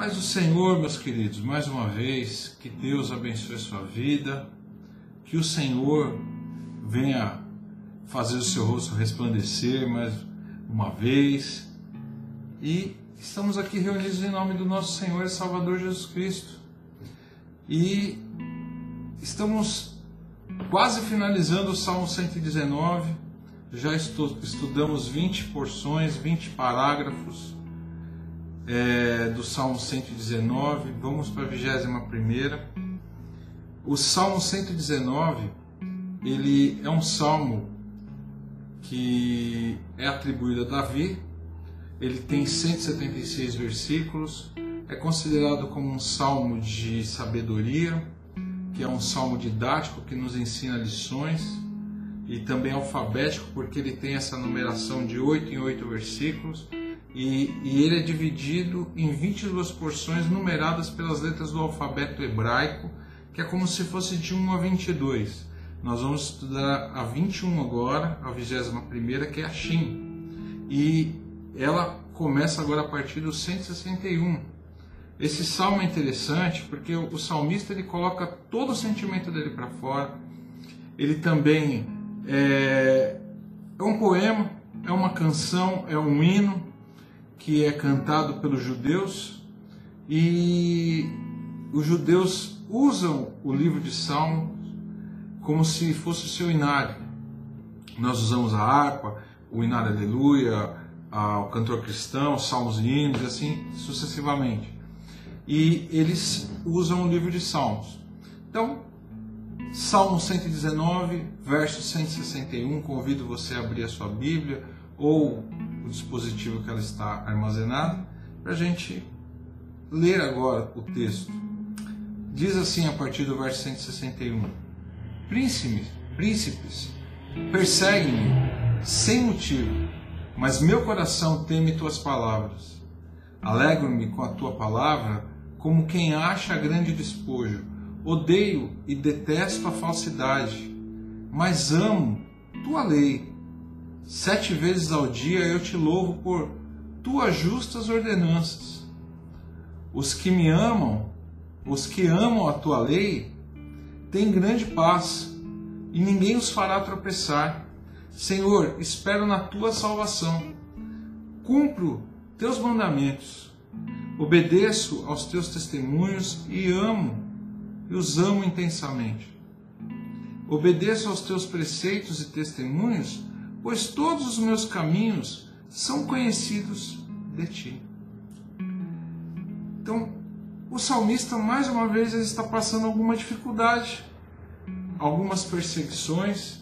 Paz do Senhor, meus queridos, mais uma vez, que Deus abençoe a sua vida, que o Senhor venha fazer o seu rosto resplandecer mais uma vez. E estamos aqui reunidos em nome do nosso Senhor e Salvador Jesus Cristo. E estamos quase finalizando o Salmo 119. Já estudamos 20 porções, 20 parágrafos é, do Salmo 119, vamos para a 21. O Salmo 119, ele é um salmo que é atribuído a Davi, ele tem 176 versículos, é considerado como um salmo de sabedoria, que é um salmo didático que nos ensina lições, e também alfabético, porque ele tem essa numeração de 8 em 8 versículos e, e, ele é dividido em 22 porções numeradas pelas letras do alfabeto hebraico, que é como se fosse de 1 a 22. Nós vamos estudar a 21 agora, a 21, que é a Shin. E ela começa agora a partir do 161. Esse salmo é interessante porque o, salmista ele coloca todo o sentimento dele para fora. Ele também é, é um poema, é uma canção, é um hino que é cantado pelos judeus e os judeus usam o livro de Salmos como se fosse o seu inário. Nós usamos a harpa, o inário aleluia, o cantor cristão, salmos e hinos, e assim sucessivamente. E eles usam o livro de Salmos. Então, Salmo 119, verso 161, convido você a abrir a sua Bíblia ou o dispositivo que ela está armazenada, para a gente ler agora o texto. Diz assim a partir do verso 161: Príncipes, príncipes perseguem-me sem motivo, mas meu coração teme tuas palavras. Alegro-me com a tua palavra, como quem acha grande despojo. Odeio e detesto a falsidade, mas amo tua lei. Sete vezes ao dia eu te louvo por tuas justas ordenanças. Os que me amam, os que amam a tua lei, têm grande paz, e ninguém os fará tropeçar. Senhor, espero na tua salvação. Cumpro teus mandamentos. Obedeço aos teus testemunhos e amo, e os amo intensamente. Obedeço aos teus preceitos e testemunhos pois todos os meus caminhos são conhecidos de ti. Então, o salmista, mais uma vez, está passando alguma dificuldade, algumas perseguições,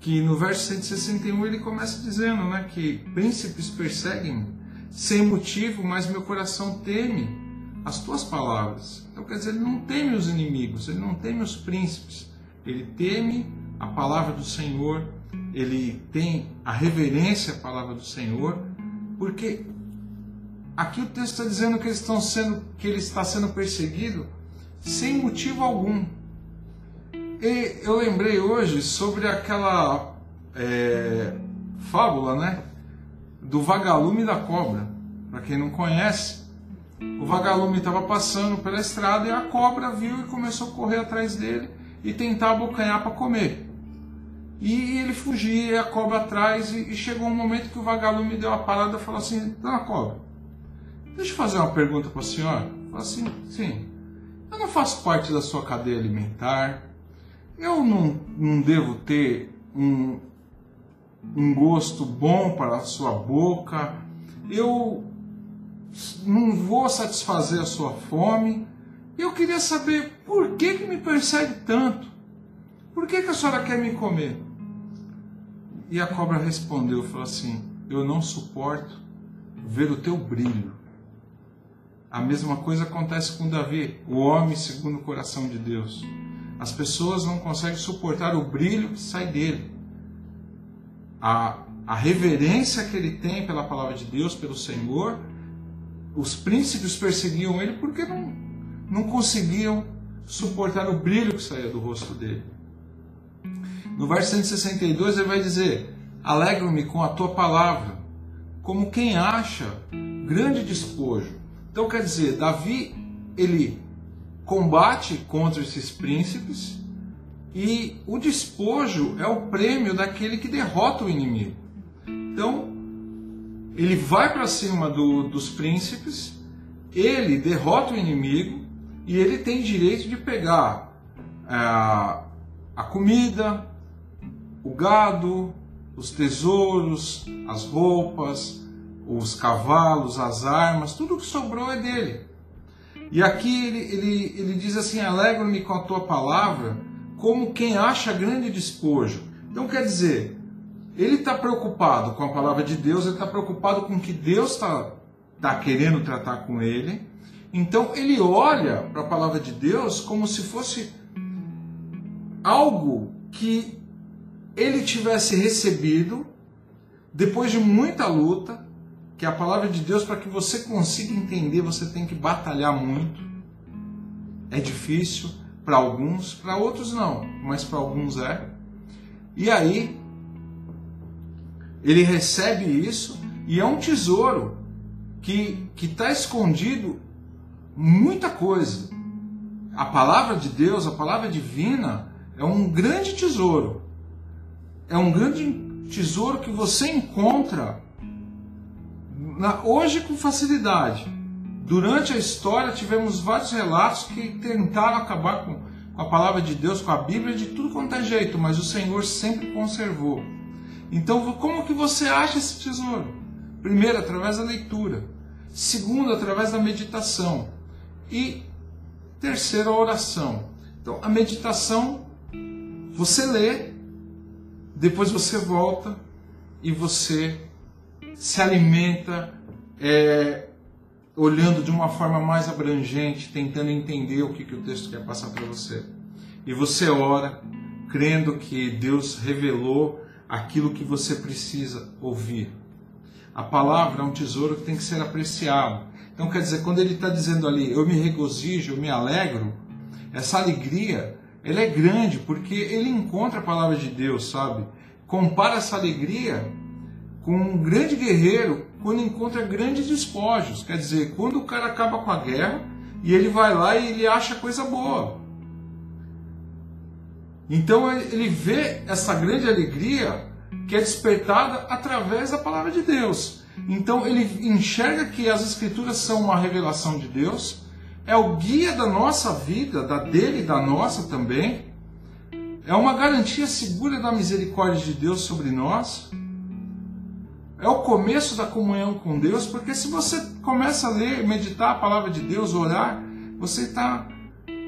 que no verso 161 ele começa dizendo né, que príncipes perseguem sem motivo, mas meu coração teme as tuas palavras. Então, quer dizer, ele não teme os inimigos, ele não teme os príncipes, ele teme a palavra do Senhor ele tem a reverência à palavra do Senhor, porque aqui o texto está dizendo que, eles estão sendo, que ele está sendo perseguido sem motivo algum. E eu lembrei hoje sobre aquela é, fábula, né? Do vagalume da cobra. Para quem não conhece, o vagalume estava passando pela estrada e a cobra viu e começou a correr atrás dele e tentar abocanhar para comer. E ele fugia, a cobra atrás, e, chegou um momento que o vagalume deu uma parada e falou assim: Dona Cobra, deixa eu fazer uma pergunta para a senhora. Falou assim: Sim, eu não faço parte da sua cadeia alimentar, eu não, não devo ter um, um gosto bom para a sua boca, eu não vou satisfazer a sua fome. Eu queria saber por que, que me persegue tanto. Por que, que a senhora quer me comer? E a cobra respondeu, falou assim: Eu não suporto ver o teu brilho. A mesma coisa acontece com Davi, o homem segundo o coração de Deus. As pessoas não conseguem suportar o brilho que sai dele. A, a reverência que ele tem pela palavra de Deus, pelo Senhor. Os príncipes perseguiam ele porque não, não conseguiam suportar o brilho que saía do rosto dele. No verso 162 ele vai dizer: Alegro-me com a tua palavra, como quem acha grande despojo. Então quer dizer, Davi ele combate contra esses príncipes e o despojo é o prêmio daquele que derrota o inimigo. Então ele vai para cima do, dos príncipes, ele derrota o inimigo e ele tem direito de pegar é, a comida, o gado, os tesouros, as roupas, os cavalos, as armas, tudo que sobrou é dele. E aqui ele, ele, ele diz assim: Alegro-me com a tua palavra, como quem acha grande despojo. Então quer dizer, ele está preocupado com a palavra de Deus, ele está preocupado com o que Deus está tá querendo tratar com ele. Então ele olha para a palavra de Deus como se fosse algo que ele tivesse recebido depois de muita luta, que a palavra de Deus, para que você consiga entender, você tem que batalhar muito. É difícil para alguns, para outros não, mas para alguns é. E aí, ele recebe isso e é um tesouro que está escondido muita coisa. A palavra de Deus, a palavra divina, é um grande tesouro. É um grande tesouro que você encontra na, hoje com facilidade. Durante a história tivemos vários relatos que tentaram acabar com, com a palavra de Deus, com a Bíblia, de tudo quanto é jeito, mas o Senhor sempre conservou. Então, como que você acha esse tesouro? Primeiro, através da leitura. Segundo, através da meditação. E terceiro, a oração. Então, a meditação, você lê, depois você volta e você se alimenta é, olhando de uma forma mais abrangente, tentando entender o que, que o texto quer passar para você. E você ora, crendo que Deus revelou aquilo que você precisa ouvir. A palavra é um tesouro que tem que ser apreciado. Então, quer dizer, quando ele está dizendo ali, eu me regozijo, eu me alegro, essa alegria, ela é grande, porque ele encontra a palavra de Deus, sabe? Compara essa alegria com um grande guerreiro quando encontra grandes despojos. Quer dizer, quando o cara acaba com a guerra e ele vai lá e ele acha coisa boa. Então ele vê essa grande alegria que é despertada através da palavra de Deus. Então ele enxerga que as escrituras são uma revelação de Deus, é o guia da nossa vida, da dele e da nossa também. É uma garantia segura da misericórdia de Deus sobre nós é o começo da comunhão com Deus, porque se você começa a ler, meditar a palavra de Deus, orar, você está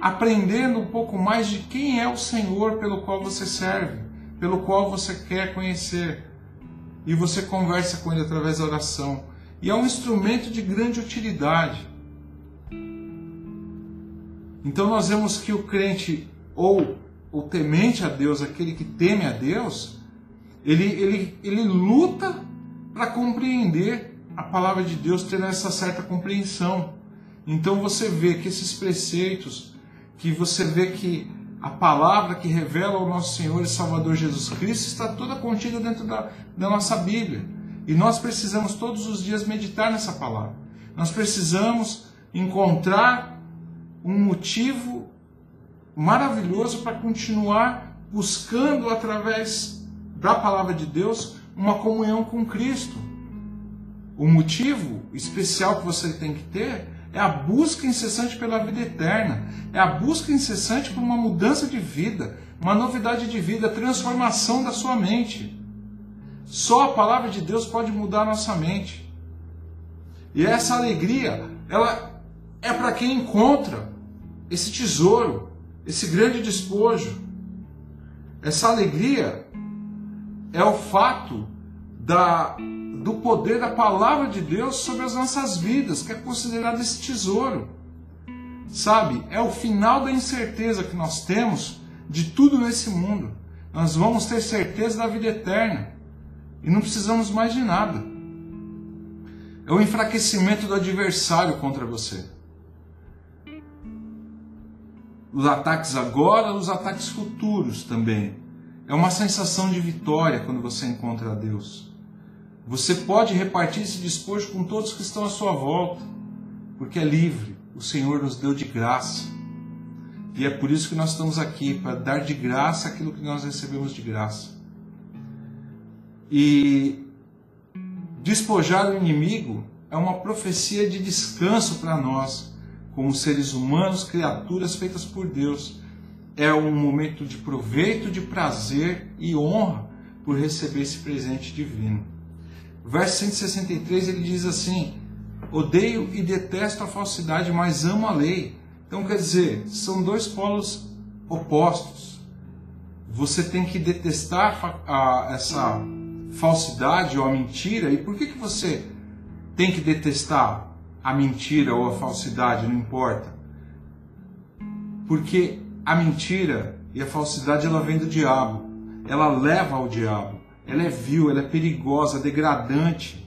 aprendendo um pouco mais de quem é o Senhor pelo qual você serve, pelo qual você quer conhecer. E você conversa com Ele através da oração. E é um instrumento de grande utilidade. Então nós vemos que o crente, ou o temente a Deus, aquele que teme a Deus, ele, ele, ele luta para compreender a palavra de Deus, ter essa certa compreensão. Então você vê que esses preceitos, que você vê que a palavra que revela o nosso Senhor e Salvador Jesus Cristo está toda contida dentro da, da nossa Bíblia. E nós precisamos todos os dias meditar nessa palavra. Nós precisamos encontrar um motivo maravilhoso para continuar buscando através da palavra de Deus uma comunhão com Cristo. O motivo especial que você tem que ter é a busca incessante pela vida eterna, é a busca incessante por uma mudança de vida, uma novidade de vida, a transformação da sua mente. Só a palavra de Deus pode mudar a nossa mente. E essa alegria, ela é para quem encontra esse tesouro, esse grande despojo. Essa alegria é o fato da, do poder da palavra de Deus sobre as nossas vidas, que é considerado esse tesouro. Sabe? É o final da incerteza que nós temos de tudo nesse mundo. Nós vamos ter certeza da vida eterna e não precisamos mais de nada. É o enfraquecimento do adversário contra você. Os ataques agora, os ataques futuros também. É uma sensação de vitória quando você encontra Deus. Você pode repartir esse despojo com todos que estão à sua volta. porque é livre. O Senhor nos deu de graça. E é por isso que nós estamos aqui, para dar de graça aquilo que nós recebemos de graça. E despojar o inimigo é uma profecia de descanso para nós, como seres humanos, criaturas feitas por Deus. É um momento de proveito, de prazer e honra por receber esse presente divino. Verso 163 ele diz assim: Odeio e detesto a falsidade, mas amo a lei. Então quer dizer, são dois polos opostos. Você tem que detestar a, essa falsidade ou a mentira. E por que, que você tem que detestar a mentira ou a falsidade? Não importa. Porque a mentira e a falsidade ela vem do diabo. Ela leva ao diabo. Ela é vil, ela é perigosa, degradante.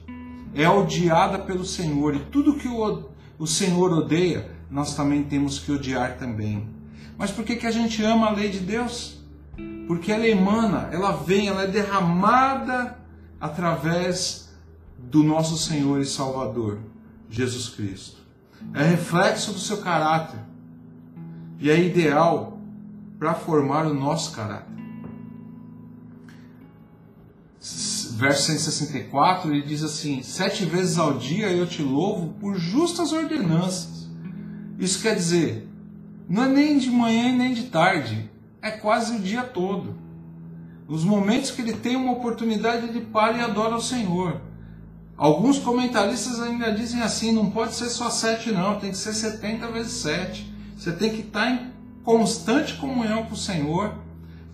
É odiada pelo Senhor. E tudo que o, o Senhor odeia, nós também temos que odiar também. Mas por que, que a gente ama a lei de Deus? Porque ela emana, ela vem, ela é derramada através do nosso Senhor e Salvador, Jesus Cristo. É reflexo do seu caráter e é ideal para formar o nosso caráter. Verso 164 ele diz assim: Sete vezes ao dia eu te louvo por justas ordenanças. Isso quer dizer, não é nem de manhã e nem de tarde, é quase o dia todo os momentos que ele tem uma oportunidade de para e adora o Senhor. Alguns comentaristas ainda dizem assim: não pode ser só sete, não, tem que ser 70 vezes sete. Você tem que estar em constante comunhão com o Senhor.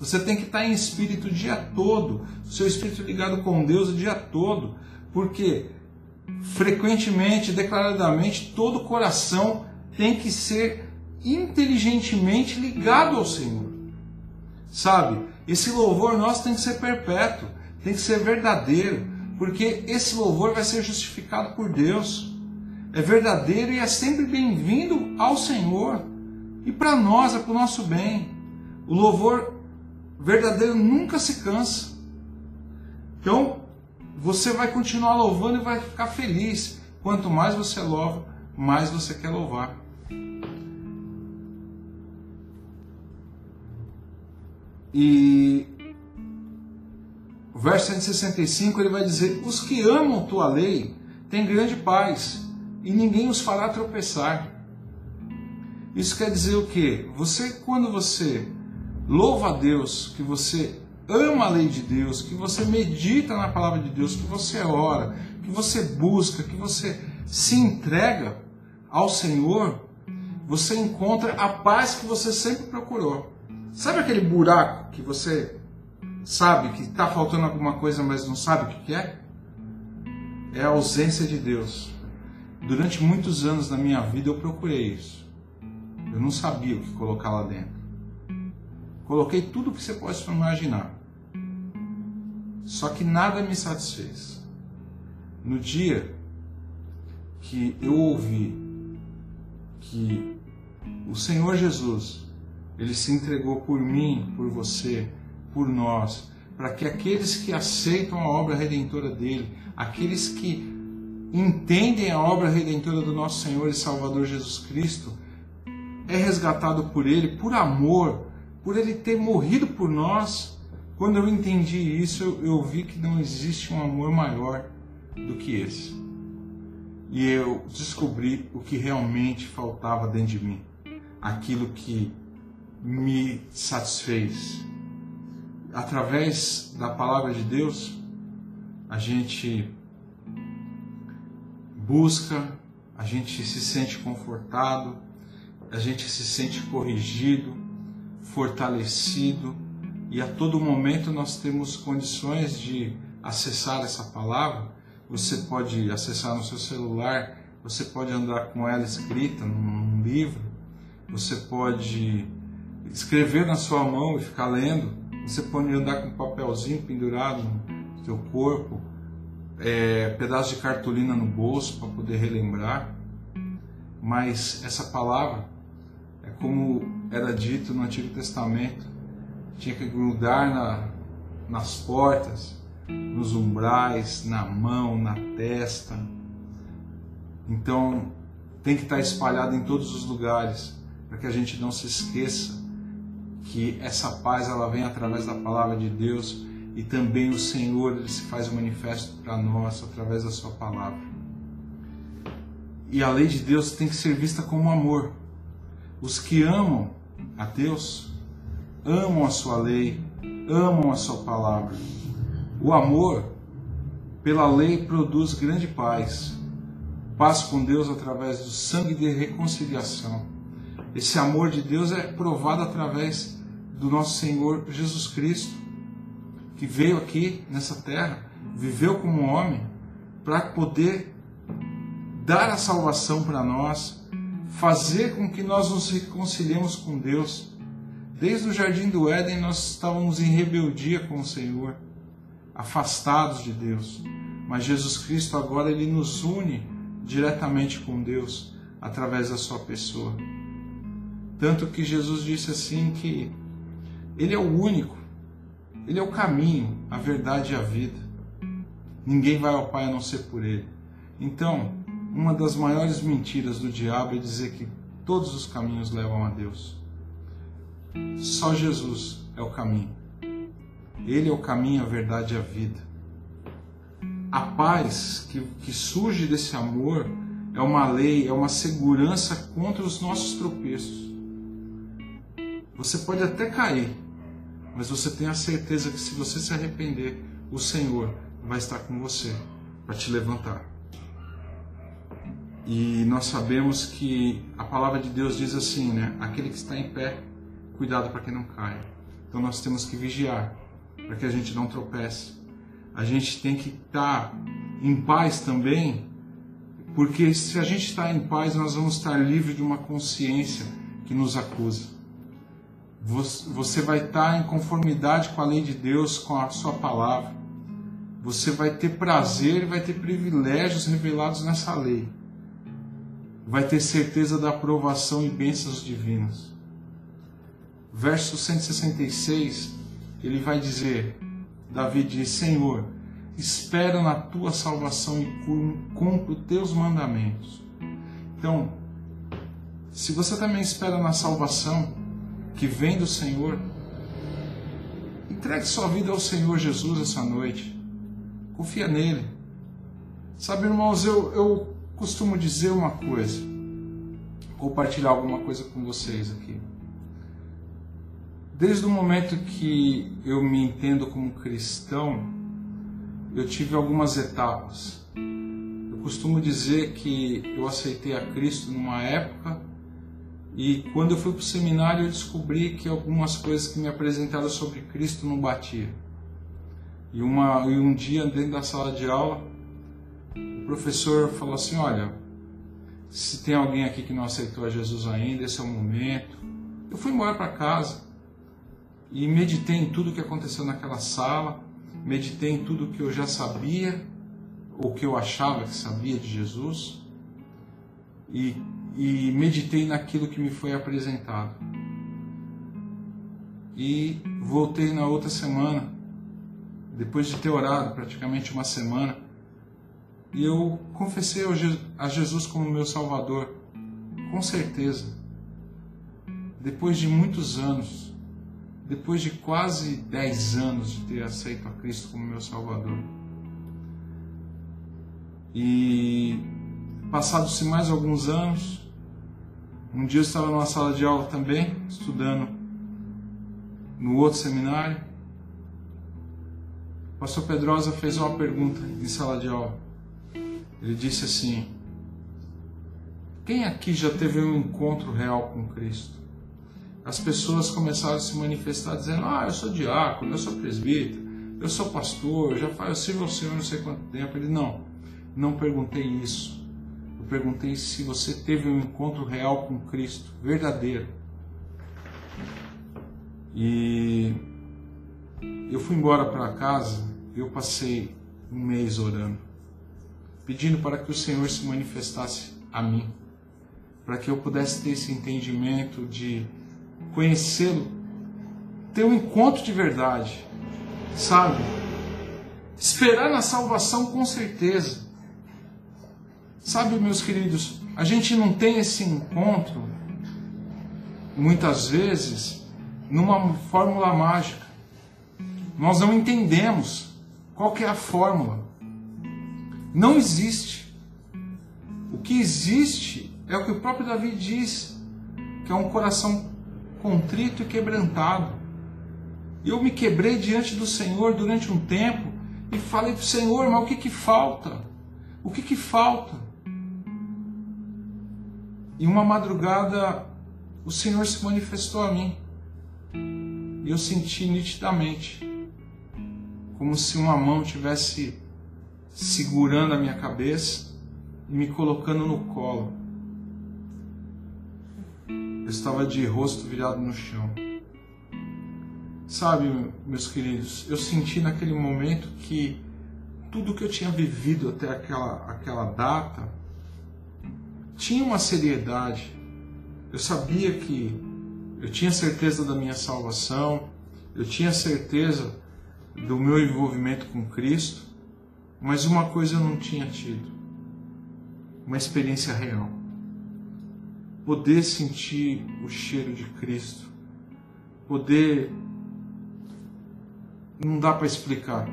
Você tem que estar em espírito o dia todo, seu espírito ligado com Deus o dia todo, porque frequentemente, declaradamente, todo coração tem que ser inteligentemente ligado ao Senhor. Sabe? Esse louvor nosso tem que ser perpétuo, tem que ser verdadeiro, porque esse louvor vai ser justificado por Deus. É verdadeiro e é sempre bem-vindo ao Senhor. E para nós, é para o nosso bem. O louvor verdadeiro nunca se cansa. Então, você vai continuar louvando e vai ficar feliz. Quanto mais você louva, mais você quer louvar. E verso 165 ele vai dizer: Os que amam tua lei têm grande paz, e ninguém os fará tropeçar. Isso quer dizer o quê? Você, quando você louva a Deus, que você ama a lei de Deus, que você medita na palavra de Deus, que você ora, que você busca, que você se entrega ao Senhor, você encontra a paz que você sempre procurou. Sabe aquele buraco que você sabe que está faltando alguma coisa, mas não sabe o que é? É a ausência de Deus. Durante muitos anos da minha vida eu procurei isso. Eu não sabia o que colocar lá dentro. Coloquei tudo o que você pode imaginar. Só que nada me satisfez. No dia que eu ouvi que o Senhor Jesus ele se entregou por mim, por você, por nós, para que aqueles que aceitam a obra redentora dele, aqueles que entendem a obra redentora do nosso Senhor e Salvador Jesus Cristo, é resgatado por ele, por amor, por ele ter morrido por nós. Quando eu entendi isso, eu, vi que não existe um amor maior do que esse. E eu descobri o que realmente faltava dentro de mim. Aquilo que me satisfez. Através da palavra de Deus, a gente busca, a gente se sente confortado, a gente se sente corrigido, fortalecido e a todo momento nós temos condições de acessar essa palavra. Você pode acessar no seu celular, você pode andar com ela escrita num livro, você pode escrever na sua mão e ficar lendo. Você pode andar com um papelzinho pendurado no seu corpo, é, pedaço de cartolina no bolso para poder relembrar. Mas essa palavra é como era dito no Antigo Testamento, tinha que grudar na, nas portas, nos umbrais, na mão, na testa. Então tem que estar espalhado em todos os lugares, para que a gente não se esqueça que essa paz ela vem através da palavra de Deus e também o Senhor ele se faz manifesto para nós através da sua palavra. E a lei de Deus tem que ser vista como amor. Os que amam a Deus amam a sua lei, amam a sua palavra. O amor pela lei produz grande paz. Paz com Deus através do sangue de reconciliação. Esse amor de Deus é provado através do nosso Senhor Jesus Cristo, que veio aqui nessa terra, viveu como homem, para poder dar a salvação para nós, fazer com que nós nos reconciliemos com Deus. Desde o jardim do Éden nós estávamos em rebeldia com o Senhor, afastados de Deus. Mas Jesus Cristo agora ele nos une diretamente com Deus através da sua pessoa. Tanto que Jesus disse assim que ele é o único, ele é o caminho, a verdade e a vida. Ninguém vai ao Pai a não ser por ele. Então, uma das maiores mentiras do diabo é dizer que todos os caminhos levam a Deus. Só Jesus é o caminho. Ele é o caminho, a verdade e a vida. A paz que, que surge desse amor é uma lei, é uma segurança contra os nossos tropeços. Você pode até cair, mas você tem a certeza que se você se arrepender, o Senhor vai estar com você para te levantar. E nós sabemos que a palavra de Deus diz assim, né? Aquele que está em pé, cuidado para que não caia. Então nós temos que vigiar para que a gente não tropece. A gente tem que estar em paz também, porque se a gente está em paz, nós vamos estar livres de uma consciência que nos acusa. Você vai estar em conformidade com a lei de Deus, com a sua palavra. Você vai ter prazer e vai ter privilégios revelados nessa lei vai ter certeza da aprovação e bênçãos divinas. Verso 166, ele vai dizer: Davi diz: Senhor, espero na tua salvação e cumpro teus mandamentos. Então, se você também espera na salvação que vem do Senhor, entregue sua vida ao Senhor Jesus essa noite. Confia nele. Sabe, irmãos, eu, eu costumo dizer uma coisa, compartilhar alguma coisa com vocês aqui. Desde o momento que eu me entendo como cristão, eu tive algumas etapas. Eu costumo dizer que eu aceitei a Cristo numa época e quando eu fui para o seminário eu descobri que algumas coisas que me apresentaram sobre Cristo não batiam. E, uma, e um dia dentro da sala de aula o professor falou assim: Olha, se tem alguém aqui que não aceitou a Jesus ainda, esse é o momento. Eu fui embora para casa e meditei em tudo que aconteceu naquela sala, meditei em tudo que eu já sabia, ou que eu achava que sabia de Jesus, e, e meditei naquilo que me foi apresentado. E voltei na outra semana, depois de ter orado praticamente uma semana, e eu confessei a Jesus como meu Salvador, com certeza. Depois de muitos anos, depois de quase 10 anos de ter aceito a Cristo como meu Salvador. E passados-se mais alguns anos, um dia eu estava numa sala de aula também, estudando no outro seminário. O pastor Pedrosa fez uma pergunta em sala de aula. Ele disse assim: Quem aqui já teve um encontro real com Cristo? As pessoas começaram a se manifestar dizendo: Ah, eu sou diácono, eu sou presbítero, eu sou pastor, eu já faço, eu sirvo ao Senhor não sei quanto tempo. Ele não, não perguntei isso. Eu perguntei se você teve um encontro real com Cristo, verdadeiro. E eu fui embora para casa, eu passei um mês orando pedindo para que o Senhor se manifestasse a mim, para que eu pudesse ter esse entendimento de conhecê-lo, ter um encontro de verdade, sabe? Esperar na salvação com certeza. Sabe, meus queridos, a gente não tem esse encontro, muitas vezes, numa fórmula mágica. Nós não entendemos qual é a fórmula. Não existe. O que existe é o que o próprio Davi diz, que é um coração contrito e quebrantado. Eu me quebrei diante do Senhor durante um tempo e falei para o Senhor, mas o que que falta? O que que falta? E uma madrugada o Senhor se manifestou a mim. E eu senti nitidamente como se uma mão tivesse segurando a minha cabeça e me colocando no colo. Eu estava de rosto virado no chão. Sabe, meus queridos, eu senti naquele momento que tudo que eu tinha vivido até aquela, aquela data tinha uma seriedade. Eu sabia que eu tinha certeza da minha salvação, eu tinha certeza do meu envolvimento com Cristo, mas uma coisa eu não tinha tido: uma experiência real. Poder sentir o cheiro de Cristo, poder. Não dá para explicar,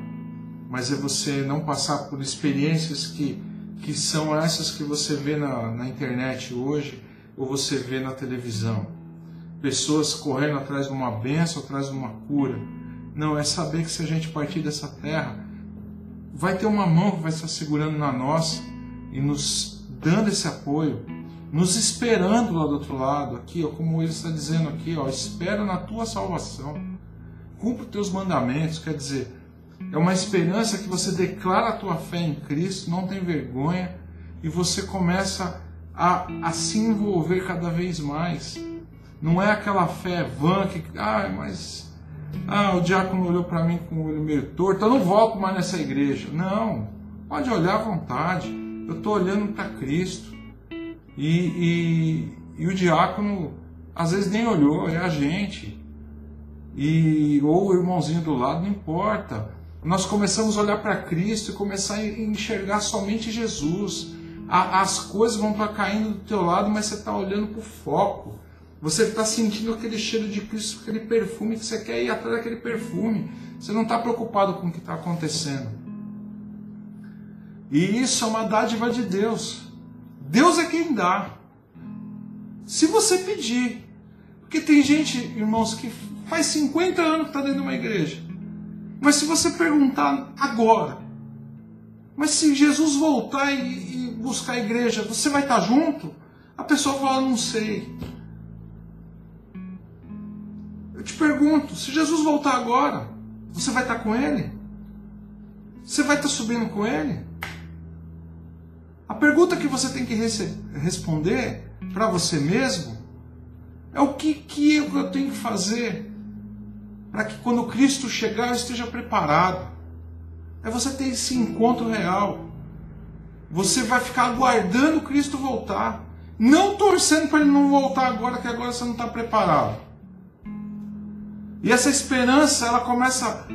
mas é você não passar por experiências que que são essas que você vê na, na internet hoje ou você vê na televisão. Pessoas correndo atrás de uma benção, atrás de uma cura. Não, é saber que se a gente partir dessa terra, vai ter uma mão que vai estar segurando na nossa e nos dando esse apoio, nos esperando lá do outro lado, aqui, ó, como ele está dizendo aqui, ó, espera na tua salvação. Cumpre os teus mandamentos, quer dizer, é uma esperança que você declara a tua fé em Cristo, não tem vergonha, e você começa a, a se envolver cada vez mais. Não é aquela fé vã que, ah, mas ah, o diácono olhou para mim com o olho meio torto, eu não volto mais nessa igreja. Não, pode olhar à vontade. Eu estou olhando para Cristo. E, e, e, o diácono às vezes nem olhou, é a gente. E, ou o irmãozinho do lado, não importa nós começamos a olhar para Cristo e começar a enxergar somente Jesus. As coisas vão estar caindo do teu lado, mas você está olhando para o foco. Você está sentindo aquele cheiro de Cristo, aquele perfume que você quer ir atrás daquele perfume. Você não está preocupado com o que está acontecendo. E isso é uma dádiva de Deus. Deus é quem dá. Se você pedir. Porque tem gente, irmãos, que faz 50 anos que está dentro de uma igreja. Mas se você perguntar agora, mas se Jesus voltar e, e buscar a igreja, você vai estar junto? A pessoa fala, não sei. Eu te pergunto, se Jesus voltar agora, você vai estar com ele? Você vai estar subindo com ele? A pergunta que você tem que responder para você mesmo é o que, que eu tenho que fazer para que quando Cristo chegar esteja preparado. É você ter esse encontro real. Você vai ficar aguardando Cristo voltar. Não torcendo para ele não voltar agora, que agora você não está preparado. E essa esperança, ela começa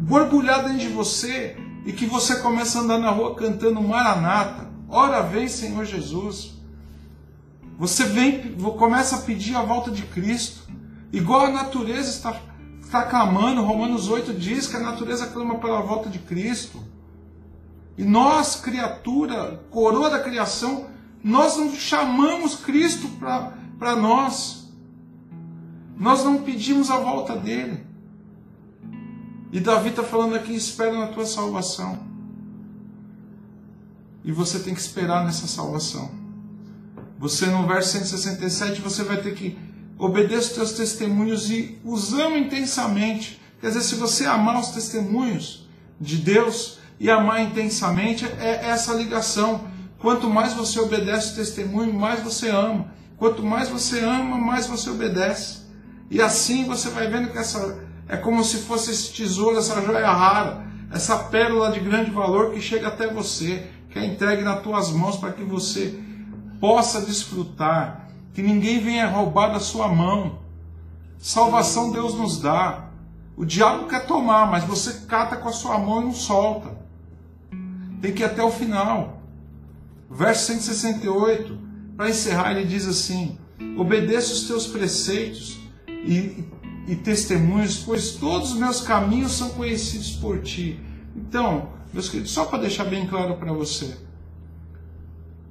borbulhar dentro de você e que você começa a andar na rua cantando Maranata. Ora vem, Senhor Jesus. Você vem, começa a pedir a volta de Cristo. Igual a natureza está, está clamando, Romanos 8 diz que a natureza clama pela volta de Cristo. E nós, criatura, coroa da criação, nós não chamamos Cristo para nós. Nós não pedimos a volta dele. E Davi está falando aqui: espera na tua salvação. E você tem que esperar nessa salvação. Você, no verso 167, você vai ter que obedeça os teus testemunhos e os ama intensamente. Quer dizer, se você amar os testemunhos de Deus e amar intensamente, é essa ligação. Quanto mais você obedece o testemunho, mais você ama. Quanto mais você ama, mais você obedece. E assim você vai vendo que essa é como se fosse esse tesouro, essa joia rara, essa pérola de grande valor que chega até você, que é entregue nas tuas mãos para que você possa desfrutar que ninguém venha roubar da sua mão. Salvação Deus nos dá. O diabo quer tomar, mas você cata com a sua mão e não solta. Tem que ir até o final. Verso 168, para encerrar, ele diz assim: Obedeça os teus preceitos e, e testemunhos, pois todos os meus caminhos são conhecidos por ti. Então, meus queridos, só para deixar bem claro para você: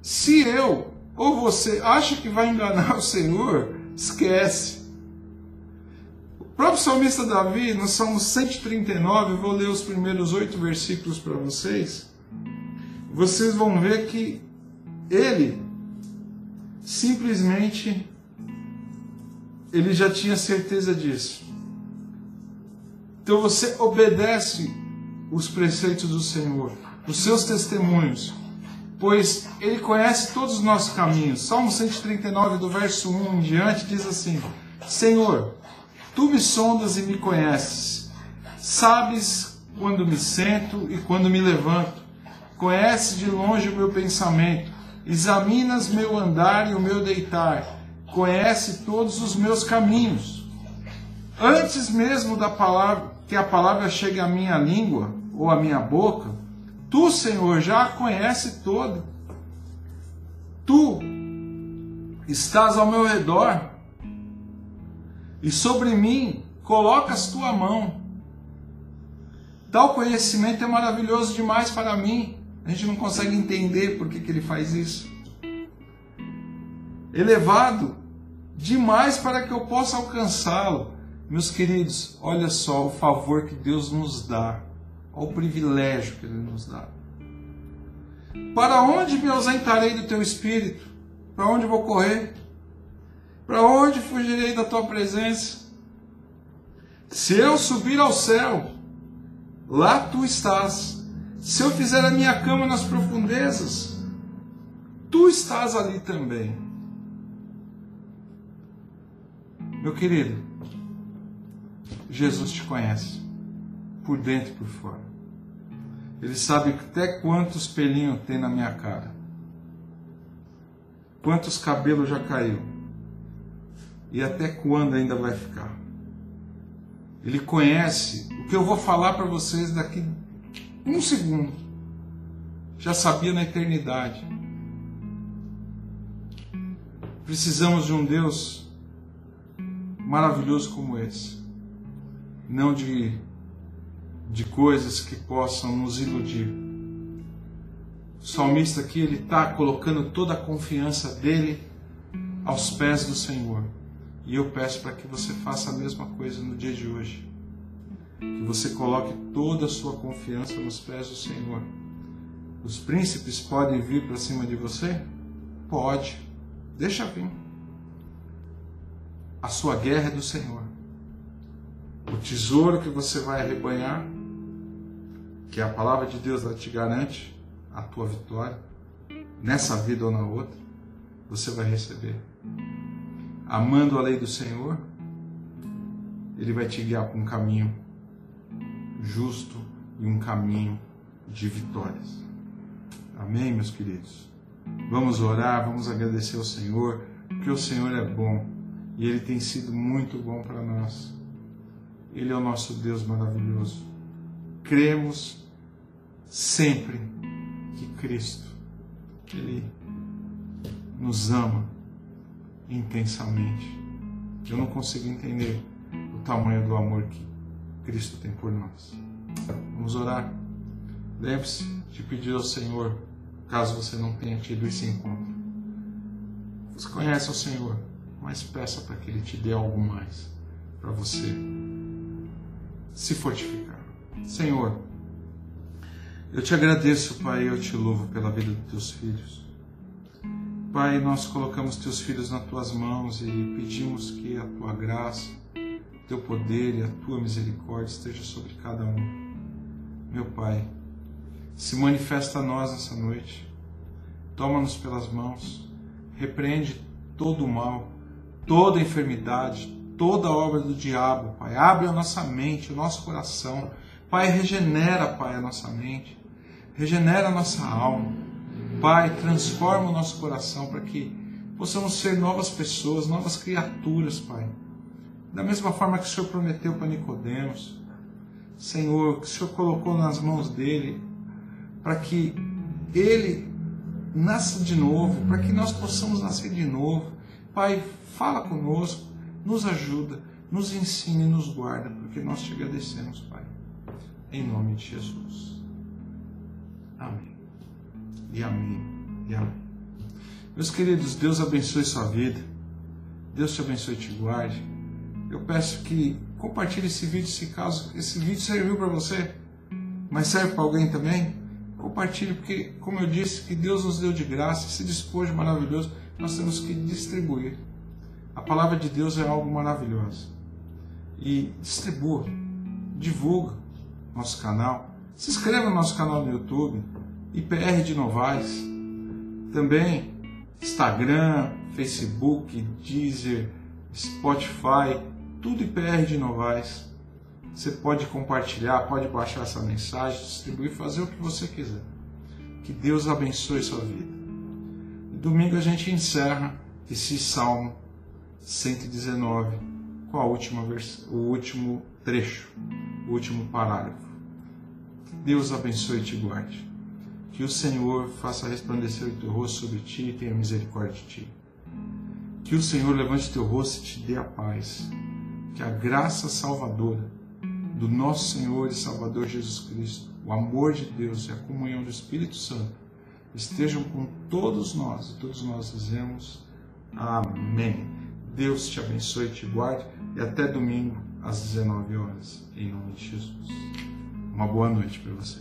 se eu ou você acha que vai enganar o Senhor, esquece. O próprio salmista Davi, no Salmo 139, eu vou ler os primeiros oito versículos para vocês. Vocês vão ver que ele simplesmente ele já tinha certeza disso. Então você obedece os preceitos do Senhor, os seus testemunhos, pois Ele conhece todos os nossos caminhos. Salmo 139, do verso 1 em diante, diz assim: Senhor, tu me sondas e me conheces, sabes quando me sento e quando me levanto, conheces de longe o meu pensamento, examinas meu andar e o meu deitar, conhece todos os meus caminhos. Antes mesmo da palavra que a palavra chegue à minha língua ou à minha boca, Tu, Senhor, já a conhece toda. Tu estás ao meu redor e sobre mim colocas tua mão. Tal conhecimento é maravilhoso demais para mim. A gente não consegue entender por que, que ele faz isso. Elevado demais para que eu possa alcançá-lo. Meus queridos, olha só o favor que Deus nos dá ao privilégio que Ele nos dá. Para onde me ausentarei do teu espírito? Para onde vou correr? Para onde fugirei da tua presença? Se eu subir ao céu, lá tu estás. Se eu fizer a minha cama nas profundezas, tu estás ali também. Meu querido, Jesus te conhece, por dentro e por fora. Ele sabe até quantos pelinhos tem na minha cara. Quantos cabelos já caiu. E até quando ainda vai ficar. Ele conhece o que eu vou falar para vocês daqui um segundo. Já sabia na eternidade. Precisamos de um Deus maravilhoso como esse. Não de de coisas que possam nos iludir. O salmista aqui ele está colocando toda a confiança dele aos pés do Senhor. E eu peço para que você faça a mesma coisa no dia de hoje. Que você coloque toda a sua confiança nos pés do Senhor. Os príncipes podem vir para cima de você? Pode. Deixa vir. A sua guerra é do Senhor. O tesouro que você vai arrebanhar que a palavra de Deus te garante a tua vitória, nessa vida ou na outra, você vai receber. Amando a lei do Senhor, Ele vai te guiar para um caminho justo e um caminho de vitórias. Amém, meus queridos? Vamos orar, vamos agradecer ao Senhor, porque o Senhor é bom e Ele tem sido muito bom para nós. Ele é o nosso Deus maravilhoso cremos sempre que Cristo, Ele nos ama intensamente. Eu não consigo entender o tamanho do amor que Cristo tem por nós. Vamos orar. Lembre-se de pedir ao Senhor, caso você não tenha tido esse encontro. Você conhece o Senhor, mas peça para que Ele te dê algo mais para você se fortificar. Senhor, eu te agradeço, Pai, eu te louvo pela vida dos teus filhos. Pai, nós colocamos teus filhos nas tuas mãos e pedimos que a tua graça, teu poder e a tua misericórdia esteja sobre cada um. Meu Pai, se manifesta a nós essa noite. Toma-nos pelas mãos, repreende todo o mal, toda enfermidade, toda obra do diabo, Pai. Abre a nossa mente, o nosso coração Pai, regenera, Pai, a nossa mente, regenera a nossa alma. Pai, transforma o nosso coração para que possamos ser novas pessoas, novas criaturas, Pai. Da mesma forma que o Senhor prometeu para Nicodemos, Senhor, que o Senhor colocou nas mãos dele, para que ele nasça de novo, para que nós possamos nascer de novo. Pai, fala conosco, nos ajuda, nos ensine e nos guarda, porque nós te agradecemos, Pai. Em nome de Jesus. Amém. E amém. E amém. Meus queridos, Deus abençoe sua vida. Deus te abençoe e te guarde. Eu peço que compartilhe esse vídeo se caso esse vídeo serviu para você, mas serve para alguém também. Compartilhe, porque, como eu disse, que Deus nos deu de graça, esse despojo maravilhoso, nós temos que distribuir. A palavra de Deus é algo maravilhoso. E distribua, divulga nosso canal. Se inscreva no nosso canal no YouTube, IPR de Novaes. Também Instagram, Facebook, Deezer, Spotify, tudo IPR de Novaes. Você pode compartilhar, pode baixar essa mensagem, distribuir, fazer o que você quiser. Que Deus abençoe sua vida. Domingo a gente encerra esse Salmo 119 com a última vers... o último trecho, o último parágrafo. Deus abençoe e te guarde. Que o Senhor faça resplandecer o teu rosto sobre ti e tenha misericórdia de ti. Que o Senhor levante teu rosto e te dê a paz. Que a graça salvadora do nosso Senhor e Salvador Jesus Cristo, o amor de Deus e a comunhão do Espírito Santo estejam com todos nós. E todos nós dizemos Amém. Deus te abençoe e te guarde. E até domingo, às 19 horas, em nome de Jesus. Uma boa noite para você.